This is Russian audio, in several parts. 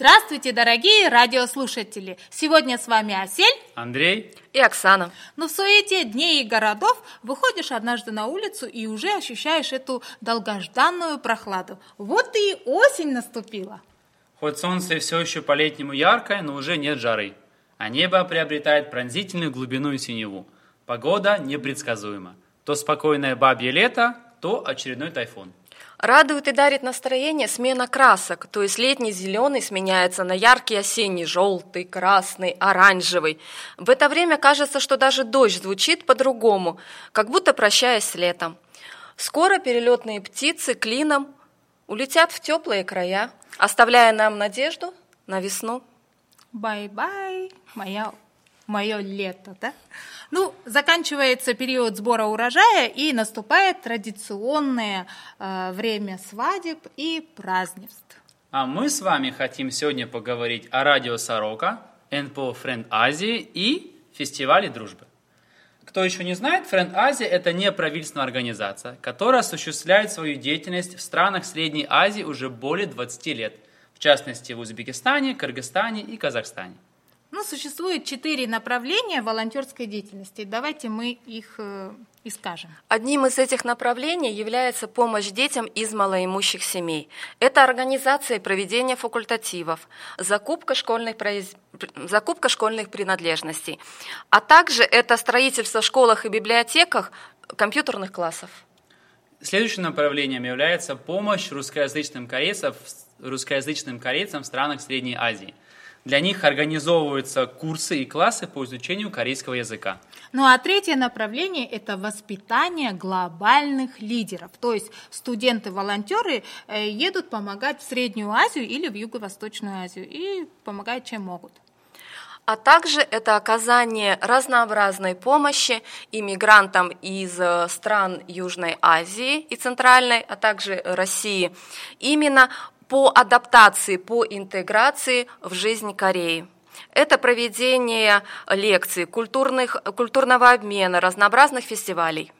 Здравствуйте, дорогие радиослушатели! Сегодня с вами Асель, Андрей и Оксана. Но в суете дней и городов выходишь однажды на улицу и уже ощущаешь эту долгожданную прохладу. Вот и осень наступила. Хоть солнце все еще по-летнему яркое, но уже нет жары, а небо приобретает пронзительную глубину и синеву. Погода непредсказуема. То спокойное бабье лето, то очередной тайфун. Радует и дарит настроение смена красок, то есть летний зеленый сменяется на яркий осенний желтый, красный, оранжевый. В это время кажется, что даже дождь звучит по-другому, как будто прощаясь с летом. Скоро перелетные птицы клином улетят в теплые края, оставляя нам надежду на весну. Bye-bye, моя, мое лето, да? Ну, заканчивается период сбора урожая и наступает традиционное э, время свадеб и празднеств. А мы с вами хотим сегодня поговорить о радио Сорока, НПО Френд Азии и фестивале дружбы. Кто еще не знает, Френд Азия – это неправительственная организация, которая осуществляет свою деятельность в странах Средней Азии уже более 20 лет, в частности в Узбекистане, Кыргызстане и Казахстане. Ну, существует четыре направления волонтерской деятельности. Давайте мы их э, и скажем. Одним из этих направлений является помощь детям из малоимущих семей. Это организация и проведение факультативов, закупка школьных, произ... закупка школьных принадлежностей, а также это строительство в школах и библиотеках компьютерных классов. Следующим направлением является помощь русскоязычным корейцам, русскоязычным корейцам в странах Средней Азии – для них организовываются курсы и классы по изучению корейского языка. Ну а третье направление – это воспитание глобальных лидеров. То есть студенты-волонтеры э, едут помогать в Среднюю Азию или в Юго-Восточную Азию и помогают, чем могут а также это оказание разнообразной помощи иммигрантам из э, стран Южной Азии и Центральной, а также России, именно по адаптации, по интеграции в жизнь Кореи. Это проведение лекций, культурных, культурного обмена, разнообразных фестивалей.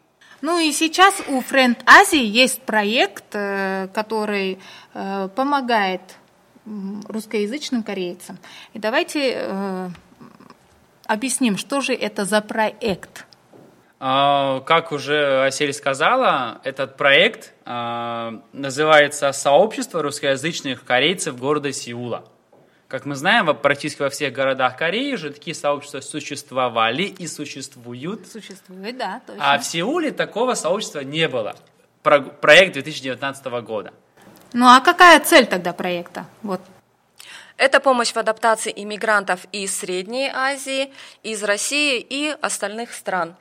Ну и сейчас у Friend Азии есть проект, э, который э, помогает русскоязычным корейцам. И давайте э, объясним, что же это за проект. А, как уже Асель сказала, этот проект а, называется «Сообщество русскоязычных корейцев города Сеула». Как мы знаем, практически во всех городах Кореи уже такие сообщества существовали и существуют. Существует, да, точно. А в Сеуле такого сообщества не было. проект 2019 года. Ну а какая цель тогда проекта? Вот это помощь в адаптации иммигрантов из Средней Азии, из России и остальных стран.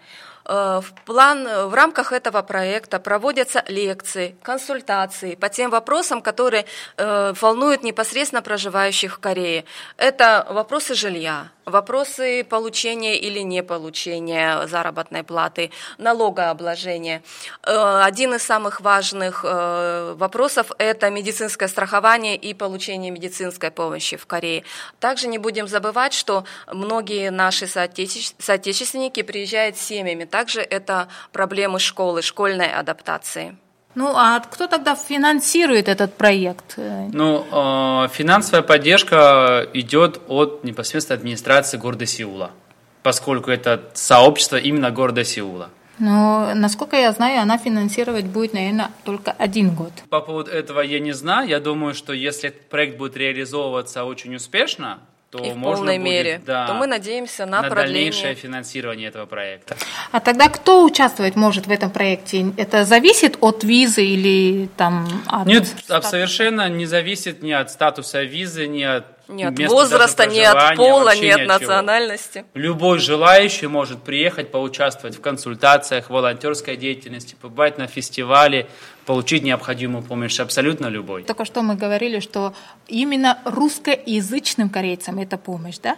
Э, в, план, э, в рамках этого проекта проводятся лекции, консультации по тем вопросам, которые э, волнуют непосредственно проживающих в Корее. Это вопросы жилья, вопросы получения или не получения заработной платы, налогообложения. Один из самых важных вопросов – это медицинское страхование и получение медицинской помощи в Корее. Также не будем забывать, что многие наши соотечественники приезжают с семьями, также это проблемы школы, школьной адаптации. Ну, а кто тогда финансирует этот проект? Ну, э, финансовая поддержка идет от непосредственно администрации города Сеула, поскольку это сообщество именно города Сеула. Но, насколько я знаю, она финансировать будет, наверное, только один год. По поводу этого я не знаю. Я думаю, что если этот проект будет реализовываться очень успешно, то и в полной будет, мере, да, то мы надеемся на, на продление. дальнейшее финансирование этого проекта. А тогда кто участвовать может в этом проекте? Это зависит от визы или там от Нет, статуса? совершенно не зависит ни от статуса визы, ни от ни от возраста, ни от пола, ни от национальности. Любой желающий может приехать, поучаствовать в консультациях, волонтерской деятельности, побывать на фестивале, получить необходимую помощь абсолютно любой. Только что мы говорили, что именно русскоязычным корейцам это помощь, да?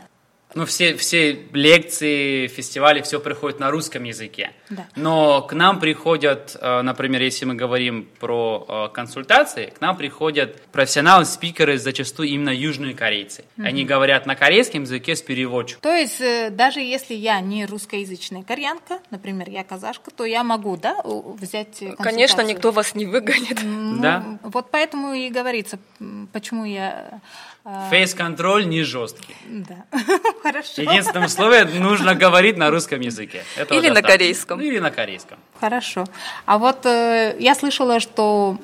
Ну, все, все лекции, фестивали, все приходит на русском языке. Да. Но к нам приходят, э, например, если мы говорим про э, консультации, к нам приходят профессионалы, спикеры, зачастую именно южные корейцы. Они говорят на корейском языке с переводчиком. То есть э, даже если я не русскоязычная кореянка, например, я казашка, то я могу, да, взять Конечно, никто вас не выгонит. Ну, Да. Вот поэтому и говорится, почему я... Фейс-контроль не жесткий. Да, хорошо. Единственное условие нужно говорить на русском языке. Этого Или на корейском. Ну, Или на корейском. Хорошо. А вот э, я слышала, что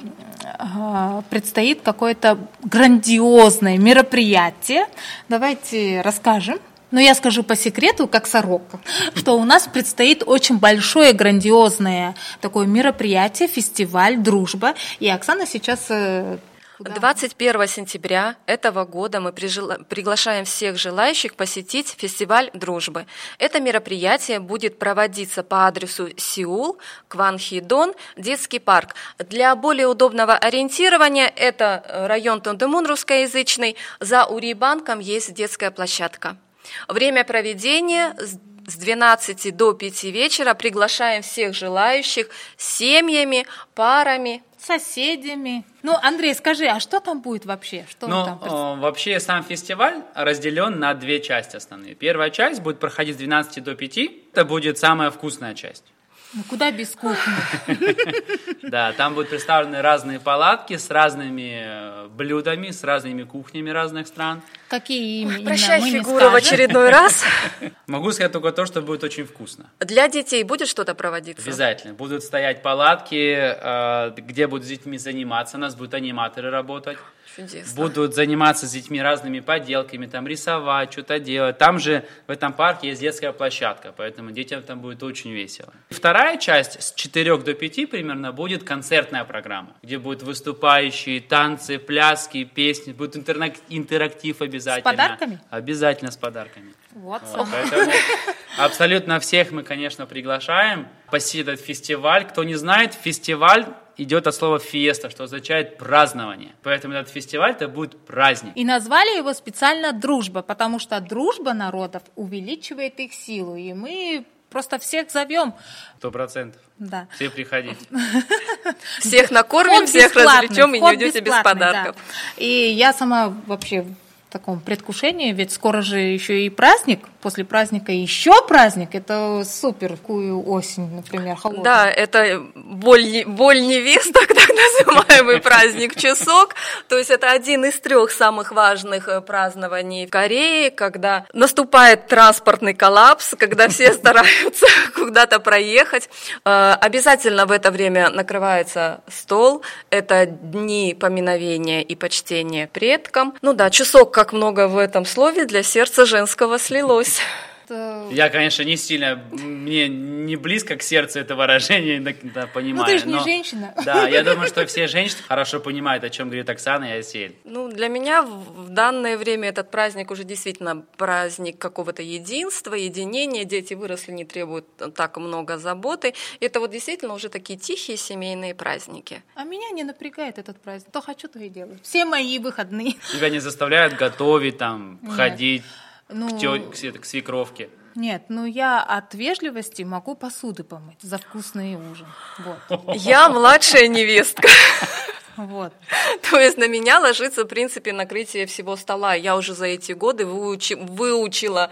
э, предстоит какое-то грандиозное мероприятие. Давайте расскажем. Но я скажу по секрету, как сорока, что у нас предстоит очень большое, грандиозное такое мероприятие, фестиваль «Дружба». И Оксана сейчас... э, туда- 21 сентября этого года мы приглашаем всех желающих посетить фестиваль дружбы. Это мероприятие будет проводиться по адресу Сеул, Кванхидон, детский парк. Для более удобного ориентирования это э, район Тондемун русскоязычный. За Урибанком есть детская площадка. Время проведения с с 12 до 5 вечера приглашаем всех желающих семьями, парами, соседями. Ну, Андрей, скажи, а что там будет вообще? Что Ну, там? э, вообще сам фестиваль разделен на две части основные. Первая часть будет проходить с 12 до 5. Это будет самая вкусная часть. Ну, куда без кухни? Да, там будут представлены разные палатки с разными э, блюдами, с разными кухнями разных стран. Какие именно? Прощай фигуру в очередной раз. Могу сказать только то, что будет очень вкусно. Для детей будет что-то проводиться? Обязательно. Будут стоять палатки, э, где будут с детьми заниматься. У нас будут аниматоры работать. Чудесно. Будут заниматься с детьми разными поделками, там рисовать, что-то делать. Там же в этом парке есть детская площадка, поэтому детям там будет очень весело. Вторая часть с 4 до 5 примерно будет концертная программа, где будут выступающие, танцы, пляски, песни, будет интерактив обязательно. подарками? Обязательно с подарками. Вот, Вот, поэтому абсолютно всех мы, конечно, приглашаем посетить этот фестиваль. Кто не знает, фестиваль идет от слова «фиеста», что означает празднование. Поэтому этот фестиваль это будет праздник. И назвали его специально «Дружба», потому что дружба народов увеличивает их силу. И мы просто всех зовем. Сто процентов. Да. Все приходите. Всех накормим, всех развлечем и не уйдете без подарков. да. И я сама вообще в таком предвкушении, ведь скоро же еще и праздник, после праздника еще праздник, это супер, такую осень, например, холодную. Да, это боль, боль невесток, так называемый праздник часок. То есть это один из трех самых важных э, празднований в Корее, когда наступает транспортный коллапс, когда все стараются куда-то проехать. Э, Обязательно в это время накрывается стол. Это дни поминовения и почтения предкам. Ну да, часок, как много в этом слове, для сердца женского слилось. Я, конечно, не сильно, мне не близко к сердцу это выражение, да, понимаю. Ну ты же не но- женщина. Да, я думаю, что все женщины хорошо понимают, о чем говорит Оксана и Асель. Ну, для меня в в данное время этот праздник уже действительно праздник какого-то единства, единения. Дети выросли, не требуют так много заботы. Это вот действительно уже такие тихие семейные праздники. А меня не напрягает этот праздник. То хочу, то и делаю. Все мои выходные. Тебя не заставляют готовить, там, Нет. ходить Ну, к, тё- к се- к свекровке. Нет, ну я от вежливости могу посуды помыть за вкусный ужин. Вот. Я младшая невестка. Вот. То есть на меня ложится, в принципе, накрытие всего стола. Я уже за эти годы выучи- выучила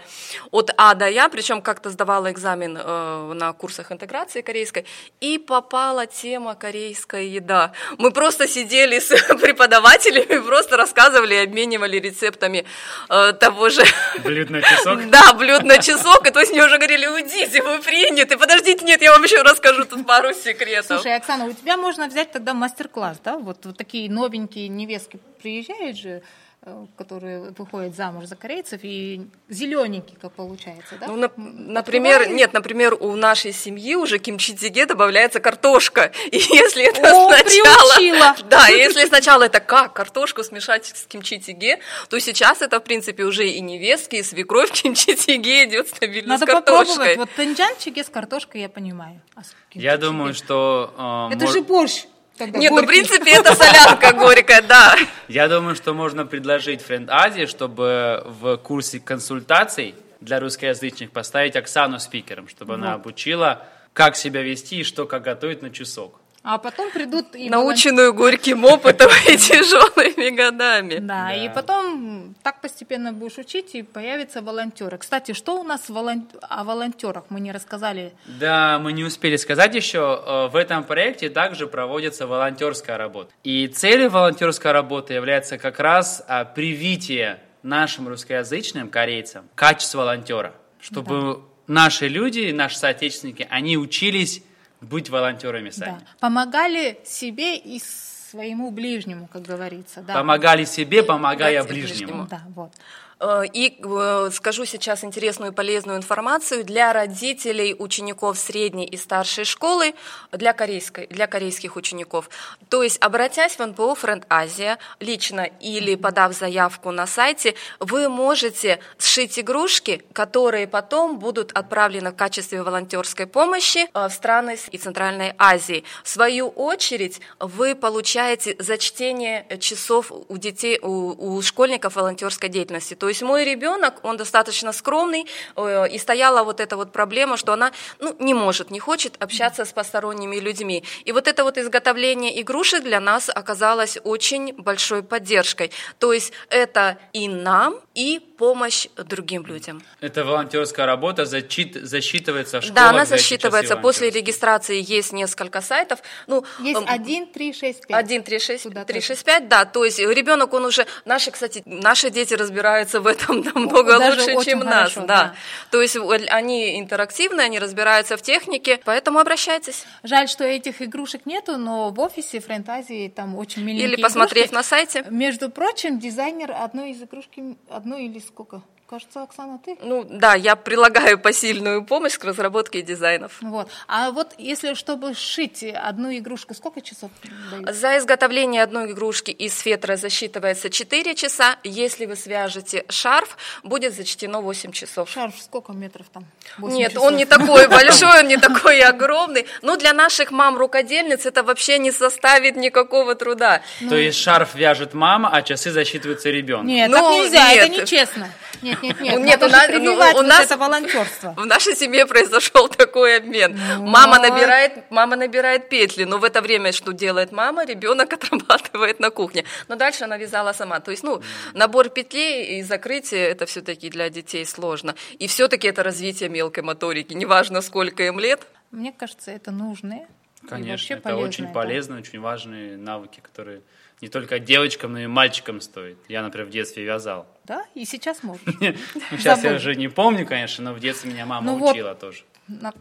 от А до Я, причем как-то сдавала экзамен э, на курсах интеграции корейской, и попала тема корейская еда. Мы просто сидели с преподавателями, просто рассказывали и обменивали рецептами э, того же Блюд на часок. да, блюд на часок, и то есть мне уже говорили, уйдите, вы приняты, подождите, нет, я вам еще расскажу тут пару секретов. Слушай, Оксана, у тебя можно взять тогда мастер-класс, да? Вот, вот такие новенькие невестки приезжают же, э, которые выходят замуж за корейцев, и зелененькие, как получается, да? Ну, нап- например, Открываем. нет, например, у нашей семьи уже кимчи-тиге добавляется картошка. И если это О, сначала... приучила. Да, если сначала это как, картошку смешать с кимчи-тиге, то сейчас это, в принципе, уже и невестки, и свекровь кимчи-тиге идет стабильно Надо с картошкой. попробовать. Вот тенджанчики с картошкой я понимаю. А с Я думаю, что... э, Это мож- же борщ. Тогда Нет, ну, в принципе, это солянка горькая, да. Я думаю, что можно предложить Френд Азии, чтобы в курсе консультаций для русскоязычных поставить Оксану спикером, чтобы она Вот. обучила, как себя вести и что, как готовить на часок. А потом придут и Наученную горьким опытом и тяжелыми годами. Да, и Да. потом так постепенно будешь учить, и появятся волонтеры. Кстати, что у нас волон- о волонтерах мы не рассказали? Да, мы не успели сказать еще, э, в этом проекте также проводится волонтерская работа. И целью волонтерской работы является как раз а, привитие нашим русскоязычным корейцам качества волонтера, чтобы наши люди, наши соотечественники, они учились быть волонтерами сами. Да. Помогали себе и своему ближнему, как говорится. Да. Помогали себе, помогая ближнему. ближнему. Да, вот. Э, И э, скажу сейчас интересную и полезную информацию для родителей учеников средней и старшей школы, для, корейской, для корейских учеников. То есть, обратясь в НПО «Френд Азия» лично или подав заявку на сайте, вы можете сшить игрушки, которые потом будут отправлены в качестве волонтерской помощи э, в страны и Центральной Азии. В свою очередь, вы получаете за чтение часов у детей, у, у школьников волонтерской деятельности. То есть мой ребенок, он достаточно скромный, э, и стояла вот эта вот проблема, что она ну, не может, не хочет общаться с посторонними людьми. И вот это вот изготовление игрушек для нас оказалось очень большой поддержкой. То есть это и нам, и помощь другим людям. Эта волонтерская работа зачит- засчитывается в школах. Да, она засчитывается. После регистрации есть несколько сайтов. Ну, Есть эм, один, три, шесть, пять. 1, 3, 6, Туда 3, тоже. 6, 5, да, то есть ребенок, он уже, наши, кстати, наши дети разбираются в этом намного Даже лучше, чем нас, хорошо, да. да. То есть они интерактивные, они разбираются в технике, поэтому обращайтесь. Жаль, что этих игрушек нету, но в офисе Френтазии там очень миленькие Или посмотреть игрушки. на сайте. Между прочим, дизайнер одной из игрушки, одной или сколько? Кажется, Оксана, ты? Ну да, я прилагаю посильную помощь к разработке дизайнов. Вот. А вот если чтобы сшить одну игрушку, сколько часов дают? За изготовление одной игрушки из фетра засчитывается 4 часа. Если вы свяжете шарф, будет зачтено 8 часов. Шарф сколько метров там? Нет, часов. он не такой большой, он не такой огромный. Но для наших мам-рукодельниц это вообще не составит никакого труда. То есть шарф вяжет мама, а часы засчитываются ребенку. Нет, Ну, так нельзя, это нечестно. Нет, нет, нет. Нет, надо у нас- ну, у вот нас- это волонтерство. В нашей семье произошел такой обмен. Ну, Мама набирает, мама набирает петли, но в это время что делает мама? Ребенок отрабатывает на кухне. Но дальше она вязала сама. То есть, ну, набор петлей и закрытие это все-таки для детей сложно. И все-таки это развитие мелкой моторики. Неважно, сколько им лет. Мне кажется, это нужные. и Конечно, это полезные, очень да. полезные, очень важные навыки, которые не только девочкам, но и мальчикам стоят. Я, например, в детстве вязал. Да, и сейчас можно. Ну, Сейчас я Забыл. уже не помню, конечно, но в детстве меня мама Ну учила тоже.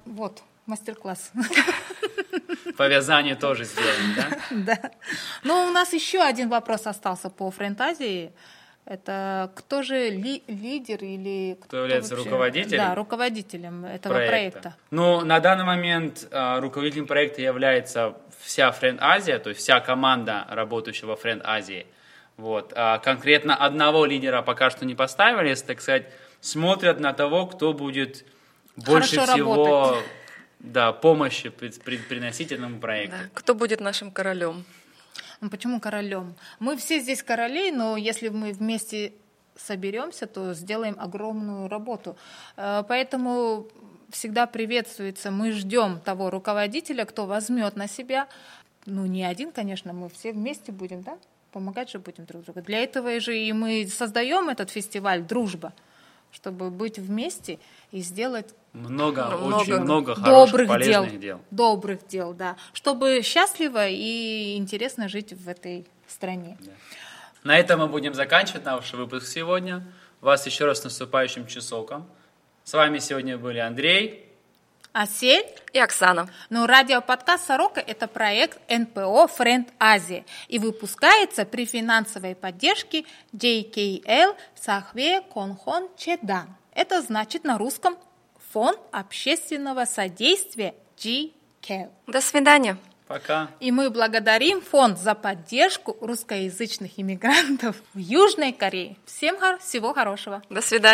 Вот, мастер-класс. По вязанию тоже сделали, да? Да. Ну, у нас еще один вопрос остался по френтазии. Это кто же ли- лидер или кто, является вообще- руководителем Да, руководителем этого проекта. Ну, на данный момент а, руководителем проекта является вся Френд Азия, то есть вся команда, работающая во Френд Азии. Вот. А конкретно одного лидера пока что не поставили, если, так сказать, смотрят на того, кто будет больше Хорошо всего работать. да, помощи при- при- приносить этому проекту. Да. Кто будет нашим королем? Ну, почему королем? Мы все здесь короли, но если мы вместе соберемся, то сделаем огромную работу. Э, Поэтому всегда приветствуется, мы ждем того руководителя, кто возьмет на себя, ну не один, конечно, мы все вместе будем, да, помогать же будем друг другу. Для этого же и мы создаем этот фестиваль «Дружба», чтобы быть вместе и сделать Много, Много очень много хороших, добрых дел, полезных дел. добрых дел, да, чтобы счастливо и интересно жить в этой стране. На этом мы будем заканчивать наш выпуск сегодня. Вас еще раз с наступающим часоком. С вами сегодня были Андрей. Асель, И Оксана. но радиоподкаст «Сорока» – это проект НПО «Френд Азия» и выпускается при финансовой поддержке JKL Сахве Конхон Чедан. Это значит на русском Фонд общественного содействия GKL. До свидания. Пока. И мы благодарим фонд за поддержку русскоязычных иммигрантов в Южной Корее. Всем всего хорошего. До свидания.